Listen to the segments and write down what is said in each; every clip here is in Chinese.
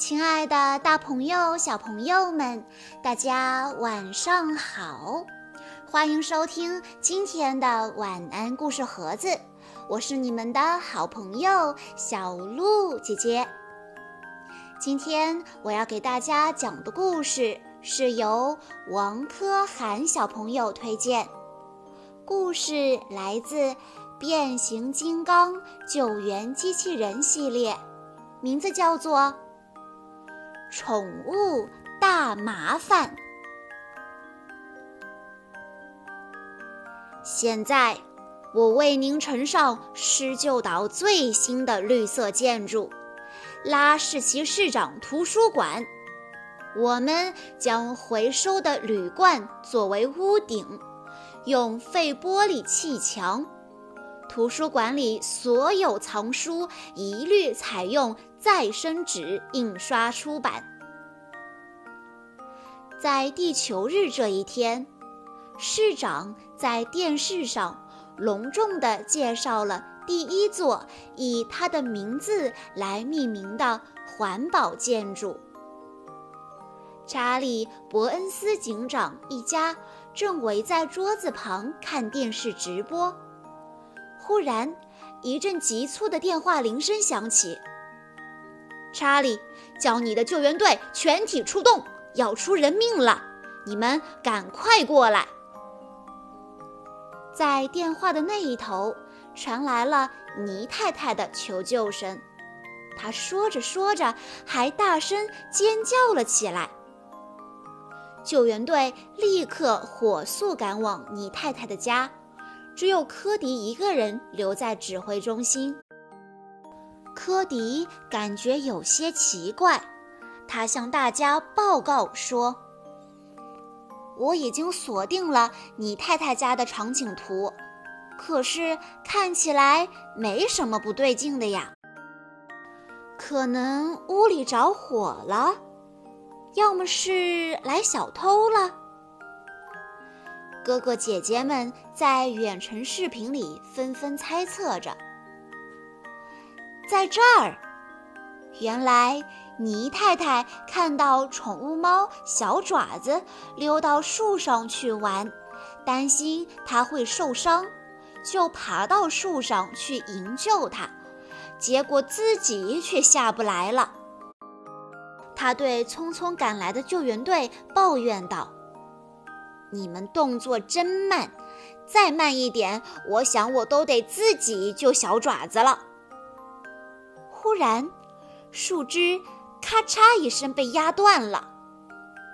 亲爱的，大朋友、小朋友们，大家晚上好！欢迎收听今天的晚安故事盒子，我是你们的好朋友小鹿姐姐。今天我要给大家讲的故事是由王科涵小朋友推荐故事来自《变形金刚救援机器人》系列。名字叫做《宠物大麻烦》。现在，我为您呈上施救岛最新的绿色建筑——拉士奇市长图书馆。我们将回收的铝罐作为屋顶，用废玻璃砌墙。图书馆里所有藏书一律采用再生纸印刷出版。在地球日这一天，市长在电视上隆重地介绍了第一座以他的名字来命名的环保建筑。查理·伯恩斯警长一家正围在桌子旁看电视直播。忽然，一阵急促的电话铃声响起。查理，叫你的救援队全体出动，要出人命了！你们赶快过来！在电话的那一头传来了尼太太的求救声。她说着说着，还大声尖叫了起来。救援队立刻火速赶往尼太太的家。只有科迪一个人留在指挥中心。科迪感觉有些奇怪，他向大家报告说：“我已经锁定了你太太家的场景图，可是看起来没什么不对劲的呀。可能屋里着火了，要么是来小偷了。”哥哥姐姐们在远程视频里纷纷猜测着，在这儿，原来倪太太看到宠物猫小爪子溜到树上去玩，担心它会受伤，就爬到树上去营救它，结果自己却下不来了。他对匆匆赶来的救援队抱怨道。你们动作真慢，再慢一点，我想我都得自己救小爪子了。忽然，树枝咔嚓一声被压断了，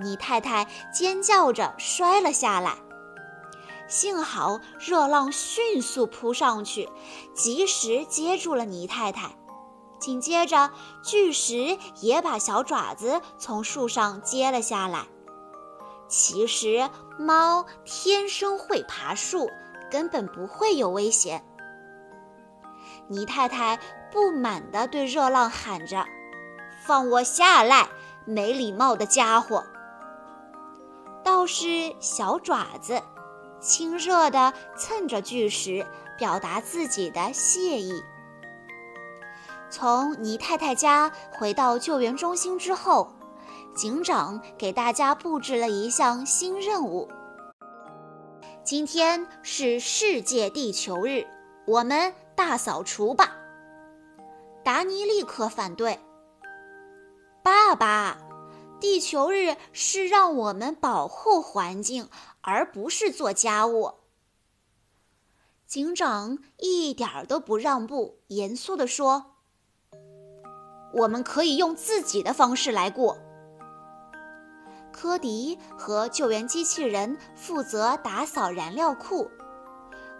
倪太太尖叫着摔了下来。幸好热浪迅速扑上去，及时接住了倪太太。紧接着，巨石也把小爪子从树上接了下来。其实猫天生会爬树，根本不会有危险。泥太太不满地对热浪喊着：“放我下来，没礼貌的家伙！”倒是小爪子，亲热地蹭着巨石，表达自己的谢意。从倪太太家回到救援中心之后。警长给大家布置了一项新任务。今天是世界地球日，我们大扫除吧。达尼立刻反对：“爸爸，地球日是让我们保护环境，而不是做家务。”警长一点儿都不让步，严肃地说：“我们可以用自己的方式来过。”科迪和救援机器人负责打扫燃料库。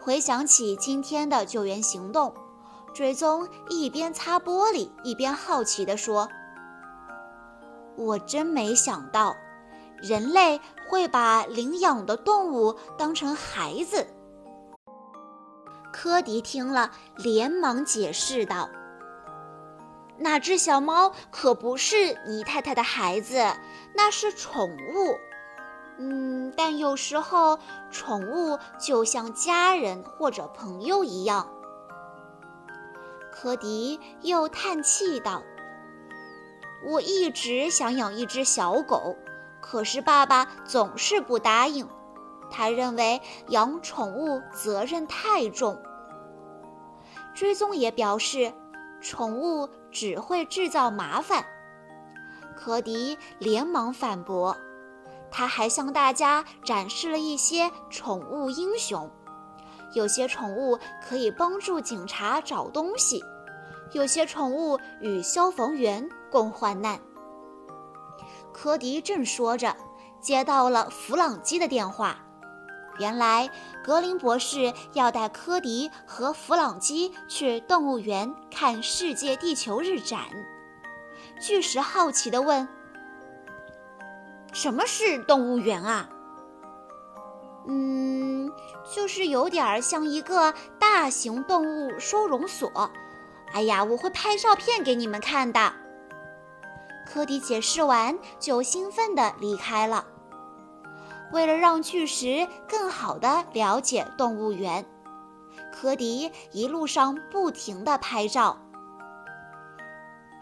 回想起今天的救援行动，追踪一边擦玻璃一边好奇地说：“我真没想到，人类会把领养的动物当成孩子。”科迪听了，连忙解释道。那只小猫可不是尼太太的孩子，那是宠物。嗯，但有时候宠物就像家人或者朋友一样。科迪又叹气道：“我一直想养一只小狗，可是爸爸总是不答应。他认为养宠物责任太重。追踪也表示，宠物只会制造麻烦。科迪连忙反驳，他还向大家展示了一些宠物英雄。有些宠物可以帮助警察找东西，有些宠物与消防员共患难。科迪正说着，接到了弗朗基的电话。原来格林博士要带科迪和弗朗基去动物园看世界地球日展。巨石好奇地问：“什么是动物园啊？”“嗯，就是有点儿像一个大型动物收容所。”“哎呀，我会拍照片给你们看的。”科迪解释完，就兴奋地离开了。为了让巨石更好地了解动物园，科迪一路上不停地拍照。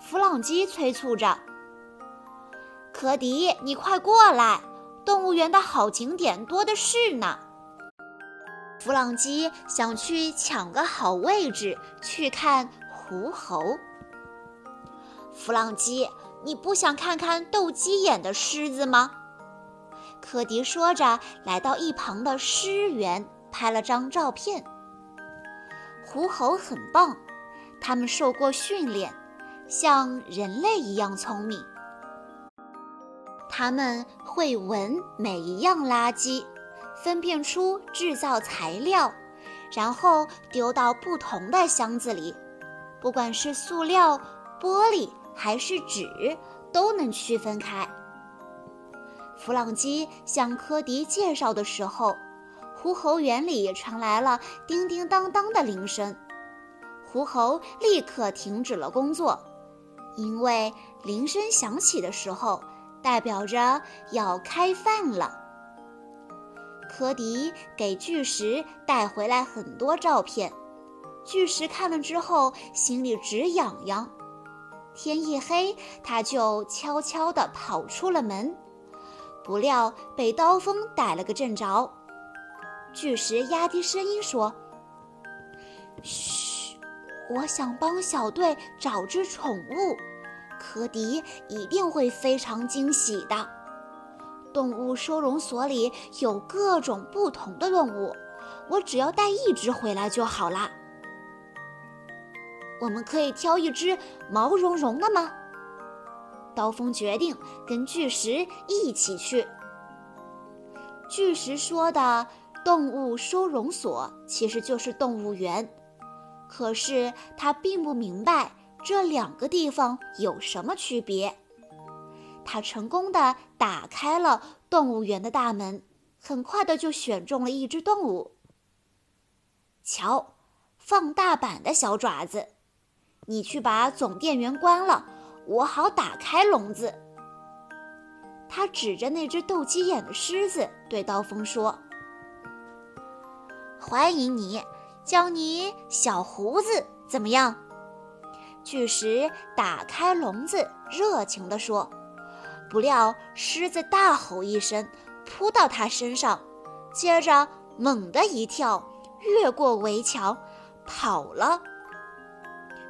弗朗基催促着：“科迪，你快过来！动物园的好景点多的是呢。”弗朗基想去抢个好位置去看狐猴。弗朗基，你不想看看斗鸡眼的狮子吗？科迪说着，来到一旁的狮园，拍了张照片。狐猴很棒，它们受过训练，像人类一样聪明。它们会闻每一样垃圾，分辨出制造材料，然后丢到不同的箱子里。不管是塑料、玻璃还是纸，都能区分开。弗朗基向科迪介绍的时候，狐猴园里传来了叮叮当当的铃声。狐猴立刻停止了工作，因为铃声响起的时候，代表着要开饭了。科迪给巨石带回来很多照片，巨石看了之后心里直痒痒。天一黑，他就悄悄地跑出了门。不料被刀锋逮了个正着。巨石压低声音说：“嘘，我想帮小队找只宠物，科迪一定会非常惊喜的。动物收容所里有各种不同的动物，我只要带一只回来就好啦。我们可以挑一只毛茸茸的吗？”刀锋决定跟巨石一起去。巨石说的动物收容所其实就是动物园，可是他并不明白这两个地方有什么区别。他成功的打开了动物园的大门，很快的就选中了一只动物。瞧，放大版的小爪子，你去把总电源关了。我好打开笼子。他指着那只斗鸡眼的狮子，对刀锋说：“欢迎你，叫你小胡子，怎么样？”巨石打开笼子，热情地说。不料狮子大吼一声，扑到他身上，接着猛地一跳，越过围墙，跑了。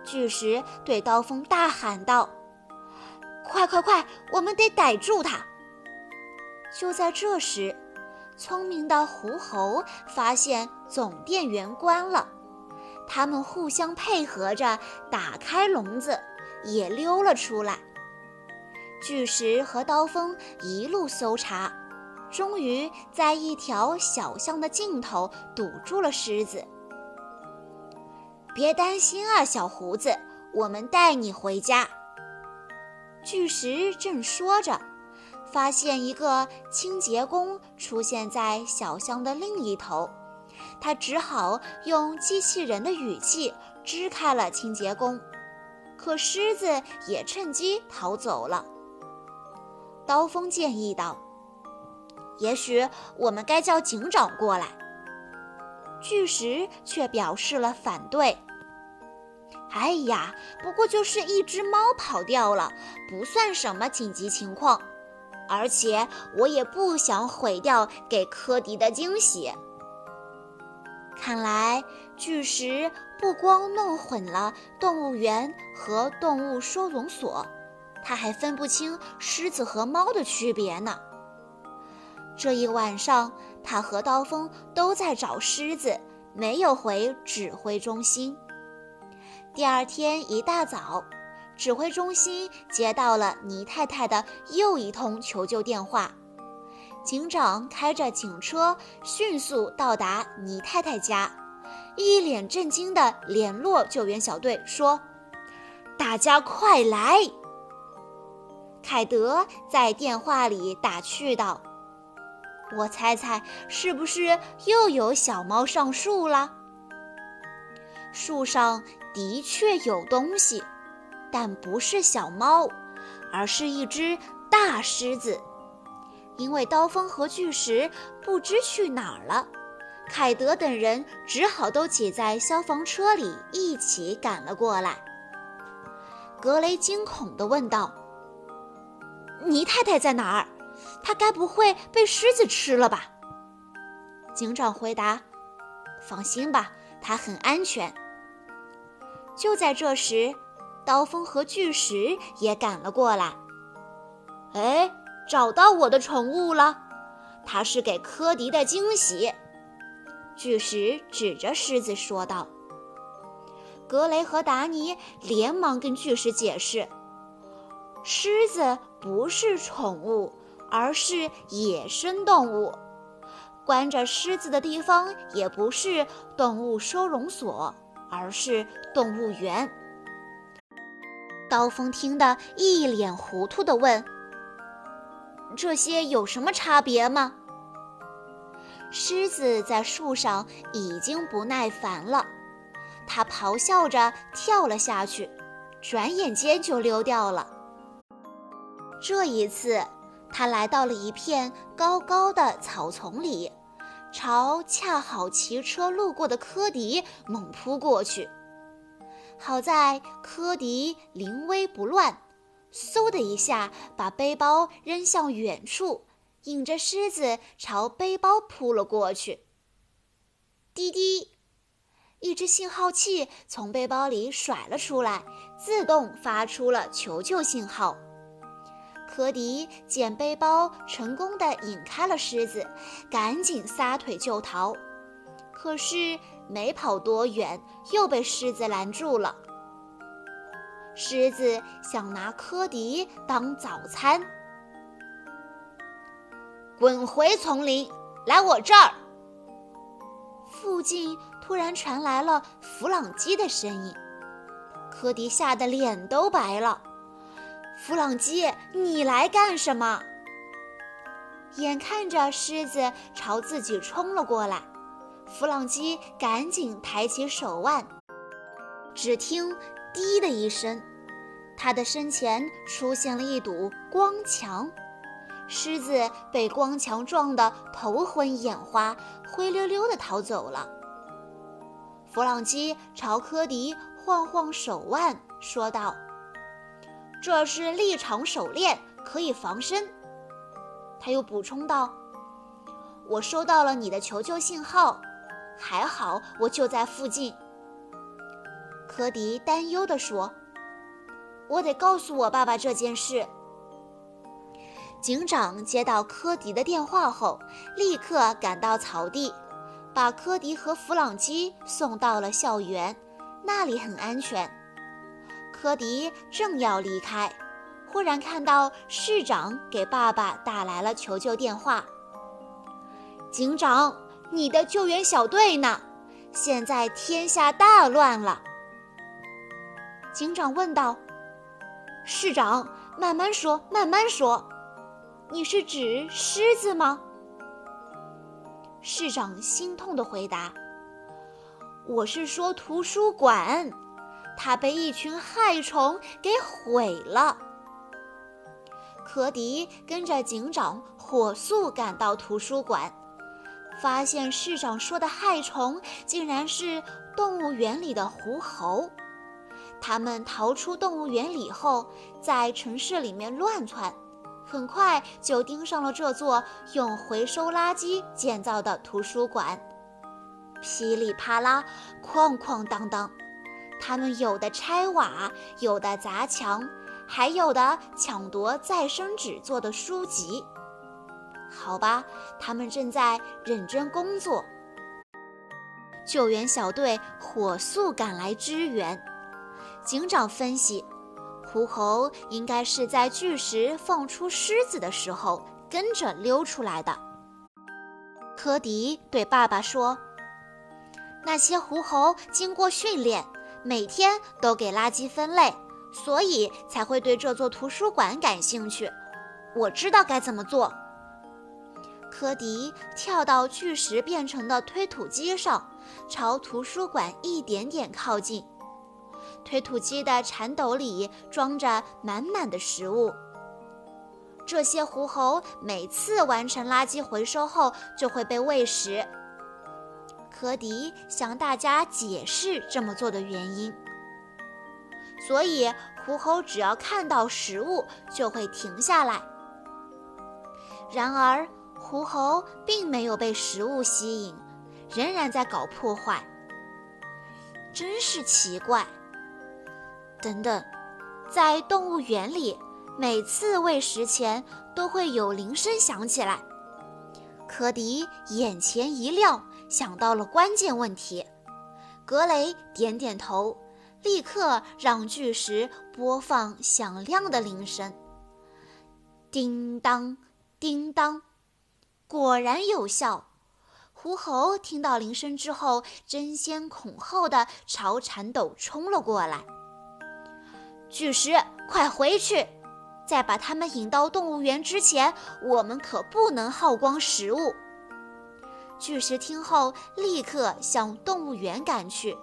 巨石对刀锋大喊道。快快快！我们得逮住他。就在这时，聪明的狐猴发现总电源关了，他们互相配合着打开笼子，也溜了出来。巨石和刀锋一路搜查，终于在一条小巷的尽头堵住了狮子。别担心啊，小胡子，我们带你回家。巨石正说着，发现一个清洁工出现在小巷的另一头，他只好用机器人的语气支开了清洁工，可狮子也趁机逃走了。刀锋建议道：“也许我们该叫警长过来。”巨石却表示了反对。哎呀，不过就是一只猫跑掉了，不算什么紧急情况。而且我也不想毁掉给科迪的惊喜。看来巨石不光弄混了动物园和动物收容所，他还分不清狮子和猫的区别呢。这一晚上，他和刀锋都在找狮子，没有回指挥中心。第二天一大早。指挥中心接到了倪太太的又一通求救电话，警长开着警车迅速到达倪太太家，一脸震惊地联络救援小队说：“大家快来！”凯德在电话里打趣道：“我猜猜是不是又有小猫上树了？树上的确有东西。”但不是小猫，而是一只大狮子。因为刀锋和巨石不知去哪儿了，凯德等人只好都挤在消防车里一起赶了过来。格雷惊恐地问道：“尼太太在哪儿？她该不会被狮子吃了吧？”警长回答：“放心吧，她很安全。”就在这时。刀锋和巨石也赶了过来。哎，找到我的宠物了，它是给科迪的惊喜。巨石指着狮子说道。格雷和达尼连忙跟巨石解释：狮子不是宠物，而是野生动物。关着狮子的地方也不是动物收容所，而是动物园。刀锋听得一脸糊涂地问：“这些有什么差别吗？”狮子在树上已经不耐烦了，它咆哮着跳了下去，转眼间就溜掉了。这一次，它来到了一片高高的草丛里，朝恰好骑车路过的科迪猛扑过去。好在科迪临危不乱，嗖的一下把背包扔向远处，引着狮子朝背包扑了过去。滴滴，一只信号器从背包里甩了出来，自动发出了求救信号。科迪捡背包，成功的引开了狮子，赶紧撒腿就逃。可是。没跑多远，又被狮子拦住了。狮子想拿科迪当早餐，滚回丛林，来我这儿。附近突然传来了弗朗基的声音，科迪吓得脸都白了。弗朗基，你来干什么？眼看着狮子朝自己冲了过来。弗朗基赶紧抬起手腕，只听“滴”的一声，他的身前出现了一堵光墙，狮子被光墙撞得头昏眼花，灰溜溜地逃走了。弗朗基朝科迪晃晃手腕，说道：“这是立场手链，可以防身。”他又补充道：“我收到了你的求救信号。”还好，我就在附近。科迪担忧地说：“我得告诉我爸爸这件事。”警长接到科迪的电话后，立刻赶到草地，把科迪和弗朗基送到了校园，那里很安全。科迪正要离开，忽然看到市长给爸爸打来了求救电话。警长。你的救援小队呢？现在天下大乱了。警长问道：“市长，慢慢说，慢慢说。你是指狮子吗？”市长心痛地回答：“我是说图书馆，它被一群害虫给毁了。”科迪跟着警长火速赶到图书馆。发现市长说的害虫竟然是动物园里的狐猴，他们逃出动物园里后，在城市里面乱窜，很快就盯上了这座用回收垃圾建造的图书馆。噼里啪啦，哐哐当当，他们有的拆瓦，有的砸墙，还有的抢夺再生纸做的书籍。好吧，他们正在认真工作。救援小队火速赶来支援。警长分析，狐猴应该是在巨石放出狮子的时候跟着溜出来的。科迪对爸爸说：“那些狐猴经过训练，每天都给垃圾分类，所以才会对这座图书馆感兴趣。我知道该怎么做。”科迪跳到巨石变成的推土机上。朝图书馆一点点靠近，推土机的铲斗里装着满满的食物。这些狐猴每次完成垃圾回收后就会被喂食。科迪向大家解释这么做的原因，所以狐猴只要看到食物就会停下来。然而，狐猴并没有被食物吸引。仍然在搞破坏，真是奇怪。等等，在动物园里，每次喂食前都会有铃声响起来。科迪眼前一亮，想到了关键问题。格雷点点头，立刻让巨石播放响亮的铃声。叮当，叮当，果然有效。狐猴听到铃声之后，争先恐后的朝铲斗冲了过来。巨石，快回去！在把他们引到动物园之前，我们可不能耗光食物。巨石听后，立刻向动物园赶去。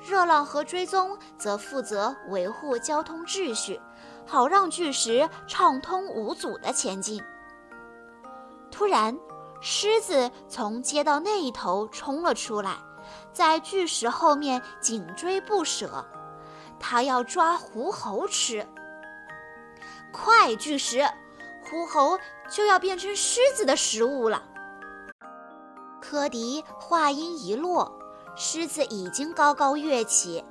热浪和追踪则负责维护交通秩序，好让巨石畅通无阻地前进。突然。狮子从街道那一头冲了出来，在巨石后面紧追不舍，它要抓狐猴吃。快，巨石，狐猴就要变成狮子的食物了。科迪话音一落，狮子已经高高跃起，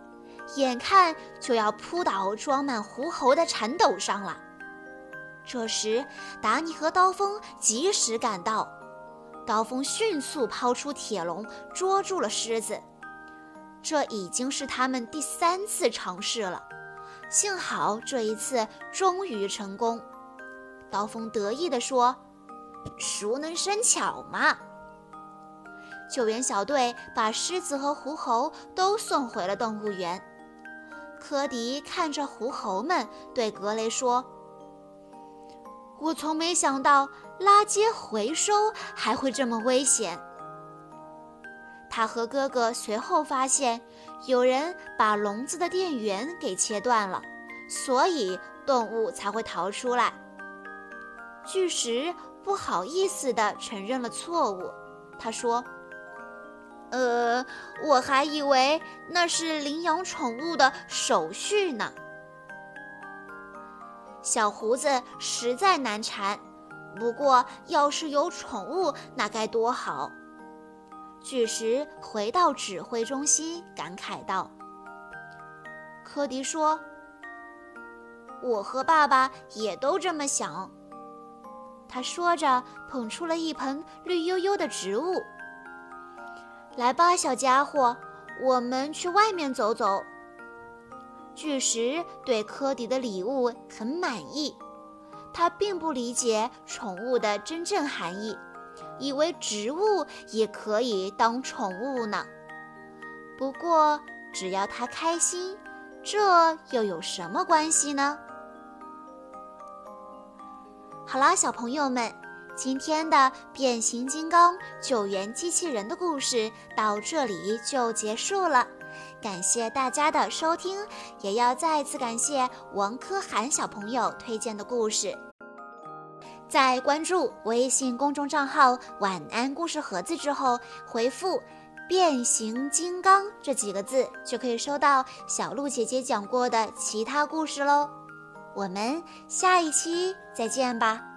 眼看就要扑倒装满狐猴的铲斗上了。这时，达尼和刀锋及时赶到。刀锋迅速抛出铁笼，捉住了狮子。这已经是他们第三次尝试了，幸好这一次终于成功。刀锋得意地说：“熟能生巧嘛！”救援小队把狮子和狐猴都送回了动物园。科迪看着狐猴们，对格雷说。我从没想到垃圾回收还会这么危险。他和哥哥随后发现，有人把笼子的电源给切断了，所以动物才会逃出来。巨石不好意思地承认了错误，他说：“呃，我还以为那是领养宠物的手续呢。”小胡子实在难缠，不过要是有宠物，那该多好。巨石回到指挥中心，感慨道：“科迪说，我和爸爸也都这么想。”他说着，捧出了一盆绿油油的植物。“来吧，小家伙，我们去外面走走。”巨石对科迪的礼物很满意，他并不理解宠物的真正含义，以为植物也可以当宠物呢。不过，只要他开心，这又有什么关系呢？好啦，小朋友们，今天的变形金刚救援机器人的故事到这里就结束了。感谢大家的收听，也要再次感谢王科涵小朋友推荐的故事。在关注微信公众账号“晚安故事盒子”之后，回复“变形金刚”这几个字，就可以收到小鹿姐姐讲过的其他故事喽。我们下一期再见吧。